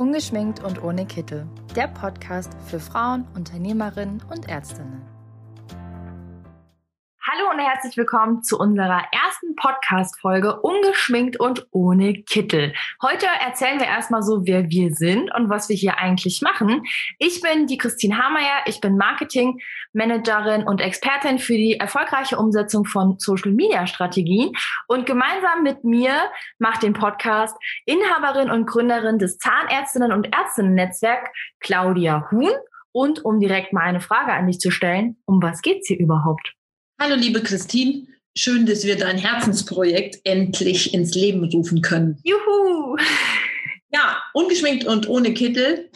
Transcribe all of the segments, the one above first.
Ungeschminkt und ohne Kittel. Der Podcast für Frauen, Unternehmerinnen und Ärztinnen. Hallo und herzlich willkommen zu unserer ersten Podcast-Folge Ungeschminkt und ohne Kittel. Heute erzählen wir erstmal so, wer wir sind und was wir hier eigentlich machen. Ich bin die Christine Hameyer, ich bin Marketing-Managerin und Expertin für die erfolgreiche Umsetzung von Social-Media-Strategien und gemeinsam mit mir macht den Podcast Inhaberin und Gründerin des Zahnärztinnen- und Ärztinnen-Netzwerk Claudia Huhn. Und um direkt mal eine Frage an dich zu stellen, um was geht's hier überhaupt? Hallo, liebe Christine. Schön, dass wir dein Herzensprojekt endlich ins Leben rufen können. Juhu! Ja, ungeschminkt und ohne Kittel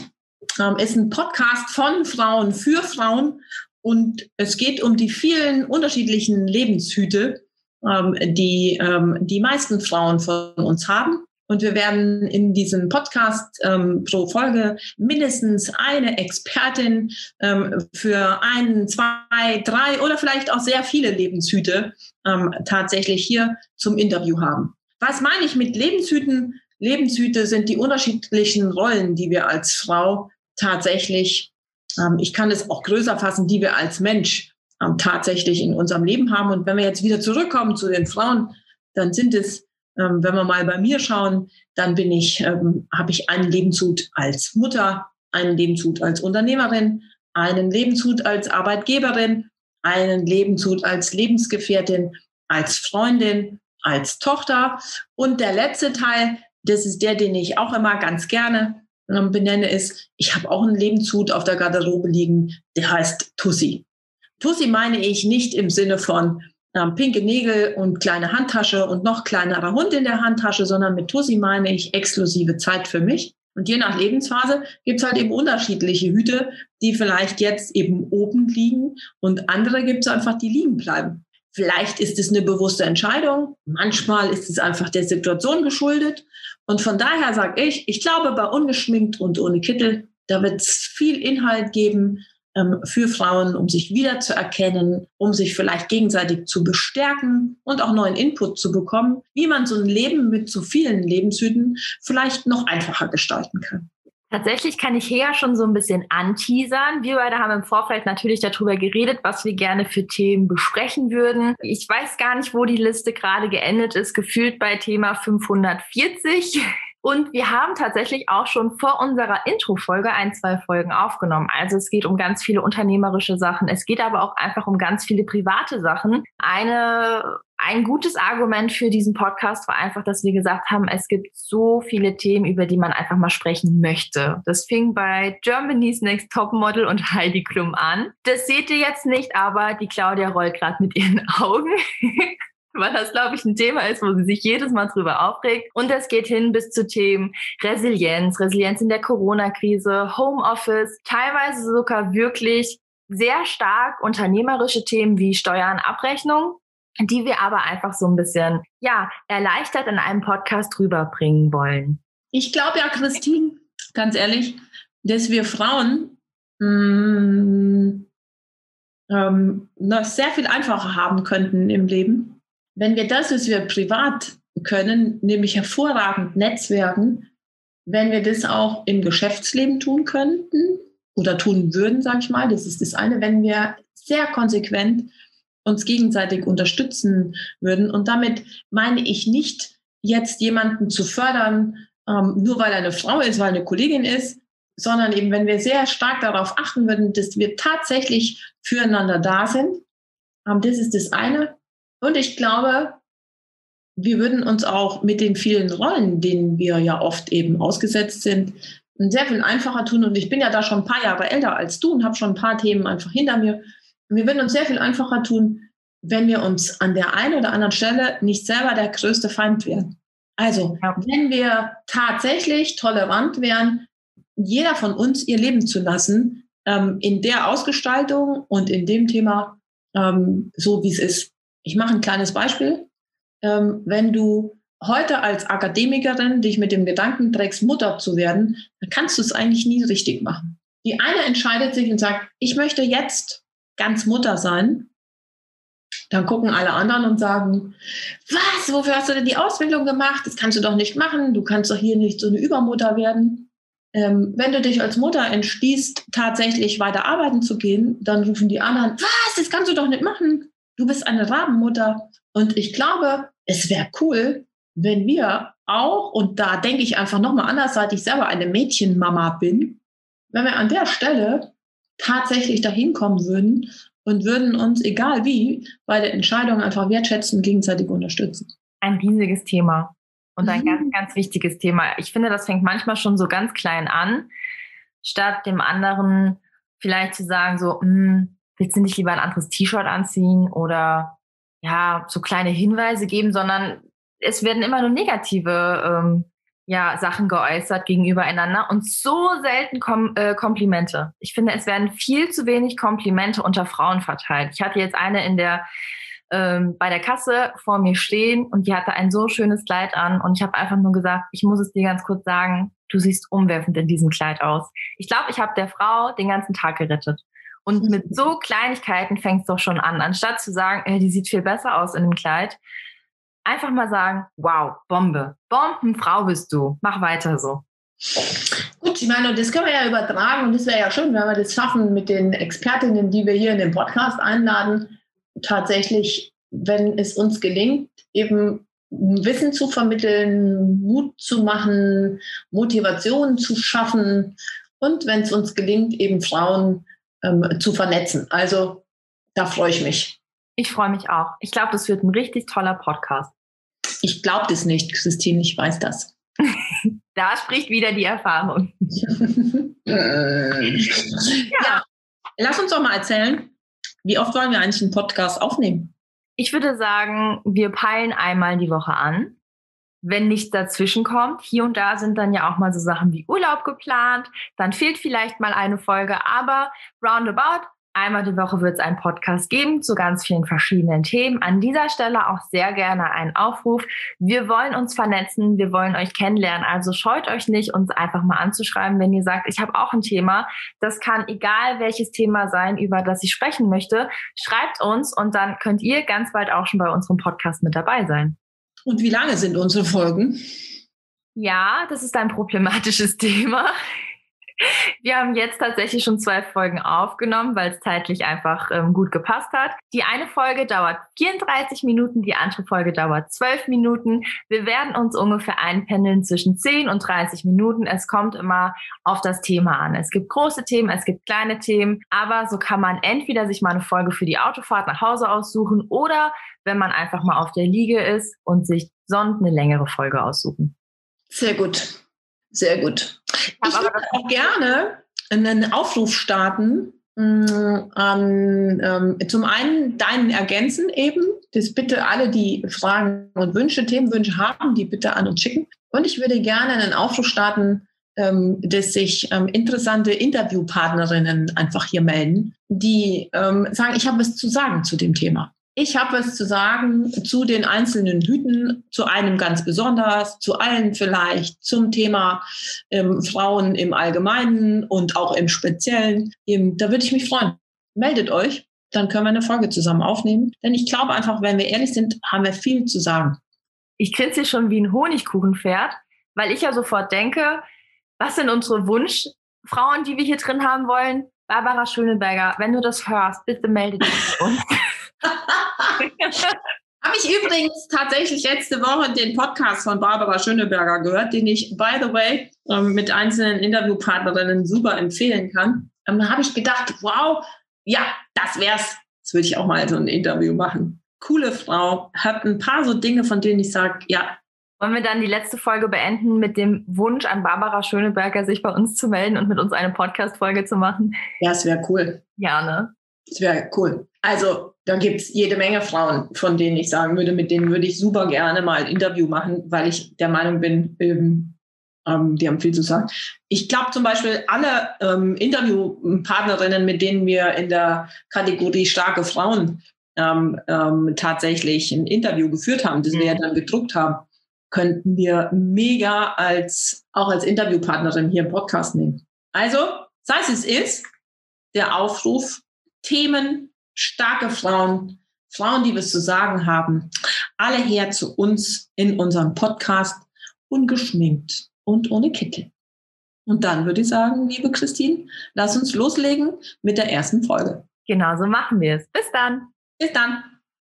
ähm, ist ein Podcast von Frauen für Frauen und es geht um die vielen unterschiedlichen Lebenshüte, ähm, die ähm, die meisten Frauen von uns haben. Und wir werden in diesem Podcast ähm, pro Folge mindestens eine Expertin ähm, für ein, zwei, drei oder vielleicht auch sehr viele Lebenshüte ähm, tatsächlich hier zum Interview haben. Was meine ich mit Lebenshüten? Lebenshüte sind die unterschiedlichen Rollen, die wir als Frau tatsächlich, ähm, ich kann es auch größer fassen, die wir als Mensch ähm, tatsächlich in unserem Leben haben. Und wenn wir jetzt wieder zurückkommen zu den Frauen, dann sind es ähm, wenn wir mal bei mir schauen, dann bin ich, ähm, habe ich einen Lebenshut als Mutter, einen Lebenshut als Unternehmerin, einen Lebenshut als Arbeitgeberin, einen Lebenshut als Lebensgefährtin, als Freundin, als Tochter. Und der letzte Teil, das ist der, den ich auch immer ganz gerne ähm, benenne, ist, ich habe auch einen Lebenshut auf der Garderobe liegen, der heißt Tussi. Tussi meine ich nicht im Sinne von, ähm, pinke Nägel und kleine Handtasche und noch kleinerer Hund in der Handtasche, sondern mit Tussi meine ich exklusive Zeit für mich. Und je nach Lebensphase gibt's halt eben unterschiedliche Hüte, die vielleicht jetzt eben oben liegen und andere gibt's einfach, die liegen bleiben. Vielleicht ist es eine bewusste Entscheidung, manchmal ist es einfach der Situation geschuldet. Und von daher sage ich, ich glaube, bei ungeschminkt und ohne Kittel, da wird's viel Inhalt geben, für Frauen, um sich wiederzuerkennen, um sich vielleicht gegenseitig zu bestärken und auch neuen Input zu bekommen, wie man so ein Leben mit so vielen Lebenshüten vielleicht noch einfacher gestalten kann. Tatsächlich kann ich hier ja schon so ein bisschen anteasern. Wir beide haben im Vorfeld natürlich darüber geredet, was wir gerne für Themen besprechen würden. Ich weiß gar nicht, wo die Liste gerade geendet ist, gefühlt bei Thema 540. Und wir haben tatsächlich auch schon vor unserer Intro-Folge ein, zwei Folgen aufgenommen. Also es geht um ganz viele unternehmerische Sachen. Es geht aber auch einfach um ganz viele private Sachen. Eine, ein gutes Argument für diesen Podcast war einfach, dass wir gesagt haben, es gibt so viele Themen, über die man einfach mal sprechen möchte. Das fing bei Germany's Next Top Model und Heidi Klum an. Das seht ihr jetzt nicht, aber die Claudia rollt gerade mit ihren Augen. Weil das, glaube ich, ein Thema ist, wo sie sich jedes Mal drüber aufregt. Und es geht hin bis zu Themen Resilienz, Resilienz in der Corona-Krise, Homeoffice, teilweise sogar wirklich sehr stark unternehmerische Themen wie Steuern, Abrechnung, die wir aber einfach so ein bisschen, ja, erleichtert in einem Podcast rüberbringen wollen. Ich glaube ja, Christine, ganz ehrlich, dass wir Frauen mh, mm, ähm, noch sehr viel einfacher haben könnten im Leben, wenn wir das, was wir privat können, nämlich hervorragend netzwerken, wenn wir das auch im Geschäftsleben tun könnten oder tun würden, sage ich mal, das ist das eine, wenn wir sehr konsequent uns gegenseitig unterstützen würden. Und damit meine ich nicht, jetzt jemanden zu fördern, ähm, nur weil er eine Frau ist, weil eine Kollegin ist, sondern eben, wenn wir sehr stark darauf achten würden, dass wir tatsächlich füreinander da sind. Ähm, das ist das eine. Und ich glaube, wir würden uns auch mit den vielen Rollen, denen wir ja oft eben ausgesetzt sind, sehr viel einfacher tun. Und ich bin ja da schon ein paar Jahre älter als du und habe schon ein paar Themen einfach hinter mir. Und wir würden uns sehr viel einfacher tun, wenn wir uns an der einen oder anderen Stelle nicht selber der größte Feind wären. Also, ja. wenn wir tatsächlich tolerant wären, jeder von uns ihr Leben zu lassen, ähm, in der Ausgestaltung und in dem Thema, ähm, so wie es ist. Ich mache ein kleines Beispiel. Ähm, wenn du heute als Akademikerin dich mit dem Gedanken trägst, Mutter zu werden, dann kannst du es eigentlich nie richtig machen. Die eine entscheidet sich und sagt, ich möchte jetzt ganz Mutter sein. Dann gucken alle anderen und sagen, was, wofür hast du denn die Ausbildung gemacht? Das kannst du doch nicht machen. Du kannst doch hier nicht so eine Übermutter werden. ähm, wenn du dich als Mutter entschließt, tatsächlich weiter arbeiten zu gehen, dann rufen die anderen, was, das kannst du doch nicht machen. Du bist eine Rabenmutter. Und ich glaube, es wäre cool, wenn wir auch, und da denke ich einfach nochmal anders, seit ich selber eine Mädchenmama bin, wenn wir an der Stelle tatsächlich dahin kommen würden und würden uns, egal wie, bei der Entscheidung einfach wertschätzen, gegenseitig unterstützen. Ein riesiges Thema und ein mhm. ganz, ganz wichtiges Thema. Ich finde, das fängt manchmal schon so ganz klein an, statt dem anderen vielleicht zu sagen, so, hm, willst du nicht lieber ein anderes T-Shirt anziehen oder ja, so kleine Hinweise geben, sondern es werden immer nur negative ähm, ja, Sachen geäußert gegenüber einander und so selten Kom äh, Komplimente. Ich finde, es werden viel zu wenig Komplimente unter Frauen verteilt. Ich hatte jetzt eine in der ähm, bei der Kasse vor mir stehen und die hatte ein so schönes Kleid an und ich habe einfach nur gesagt, ich muss es dir ganz kurz sagen, du siehst umwerfend in diesem Kleid aus. Ich glaube, ich habe der Frau den ganzen Tag gerettet. Und mit so Kleinigkeiten fängt es doch schon an. Anstatt zu sagen, äh, die sieht viel besser aus in dem Kleid, einfach mal sagen, wow, Bombe, Bombenfrau bist du, mach weiter so. Gut, ich meine, das können wir ja übertragen und das wäre ja schön, wenn wir das schaffen mit den Expertinnen, die wir hier in den Podcast einladen, tatsächlich, wenn es uns gelingt, eben Wissen zu vermitteln, Mut zu machen, Motivation zu schaffen und wenn es uns gelingt, eben Frauen ähm, zu vernetzen. Also da freue ich mich. Ich freue mich auch. Ich glaube, das wird ein richtig toller Podcast. Ich glaube das nicht, Christine, ich weiß das. da spricht wieder die Erfahrung. ja. ja, lass uns doch mal erzählen, wie oft wollen wir eigentlich einen Podcast aufnehmen? Ich würde sagen, wir peilen einmal die Woche an. Wenn nichts dazwischen kommt, hier und da sind dann ja auch mal so Sachen wie Urlaub geplant, dann fehlt vielleicht mal eine Folge, aber roundabout Einmal die Woche wird es einen Podcast geben zu ganz vielen verschiedenen Themen. An dieser Stelle auch sehr gerne einen Aufruf. Wir wollen uns vernetzen, wir wollen euch kennenlernen. Also scheut euch nicht, uns einfach mal anzuschreiben, wenn ihr sagt, ich habe auch ein Thema. Das kann egal welches Thema sein, über das ich sprechen möchte. Schreibt uns und dann könnt ihr ganz bald auch schon bei unserem Podcast mit dabei sein. Und wie lange sind unsere Folgen? Ja, das ist ein problematisches Thema. Wir haben jetzt tatsächlich schon zwei Folgen aufgenommen, weil es zeitlich einfach ähm, gut gepasst hat. Die eine Folge dauert 34 Minuten, die andere Folge dauert 12 Minuten. Wir werden uns ungefähr einpendeln zwischen 10 und 30 Minuten. Es kommt immer auf das Thema an. Es gibt große Themen, es gibt kleine Themen, aber so kann man entweder sich mal eine Folge für die Autofahrt nach Hause aussuchen oder wenn man einfach mal auf der Liege ist und sich sonst eine längere Folge aussuchen. Sehr gut. Sehr gut. Ich würde auch gerne einen Aufruf starten. Ähm, ähm, zum einen deinen ergänzen eben, das bitte alle, die Fragen und Wünsche, Themenwünsche haben, die bitte an uns schicken. Und ich würde gerne einen Aufruf starten, ähm, dass sich ähm, interessante Interviewpartnerinnen einfach hier melden, die ähm, sagen, ich habe was zu sagen zu dem Thema. Ich habe was zu sagen zu den einzelnen Hüten, zu einem ganz besonders, zu allen vielleicht, zum Thema ähm, Frauen im Allgemeinen und auch im Speziellen. Ähm, da würde ich mich freuen. Meldet euch, dann können wir eine Folge zusammen aufnehmen. Denn ich glaube einfach, wenn wir ehrlich sind, haben wir viel zu sagen. Ich kritze schon wie ein Honigkuchenpferd, weil ich ja sofort denke, was sind unsere Wunschfrauen, die wir hier drin haben wollen? Barbara Schöneberger, wenn du das hörst, bitte melde dich bei uns. Habe ich übrigens tatsächlich letzte Woche den Podcast von Barbara Schöneberger gehört, den ich, by the way, ähm, mit einzelnen Interviewpartnerinnen super empfehlen kann. Ähm, da habe ich gedacht, wow, ja, das wär's. Das würde ich auch mal so ein Interview machen. Coole Frau, hat ein paar so Dinge, von denen ich sage, ja. Wollen wir dann die letzte Folge beenden mit dem Wunsch an Barbara Schöneberger, sich bei uns zu melden und mit uns eine Podcast-Folge zu machen? Ja, es wäre cool. Ja, ne? Das wäre cool. Also da gibt es jede Menge Frauen, von denen ich sagen würde, mit denen würde ich super gerne mal ein Interview machen, weil ich der Meinung bin, ähm, ähm, die haben viel zu sagen. Ich glaube zum Beispiel, alle ähm, Interviewpartnerinnen, mit denen wir in der Kategorie starke Frauen ähm, ähm, tatsächlich ein Interview geführt haben, das wir ja mhm. dann gedruckt haben, könnten wir mega als auch als Interviewpartnerin hier im Podcast nehmen. Also, sei es es ist, der Aufruf Themen, starke Frauen, Frauen, die was zu sagen haben, alle her zu uns in unserem Podcast, ungeschminkt und ohne Kittel. Und dann würde ich sagen, liebe Christine, lass uns loslegen mit der ersten Folge. Genau, so machen wir es. Bis dann. Bis dann.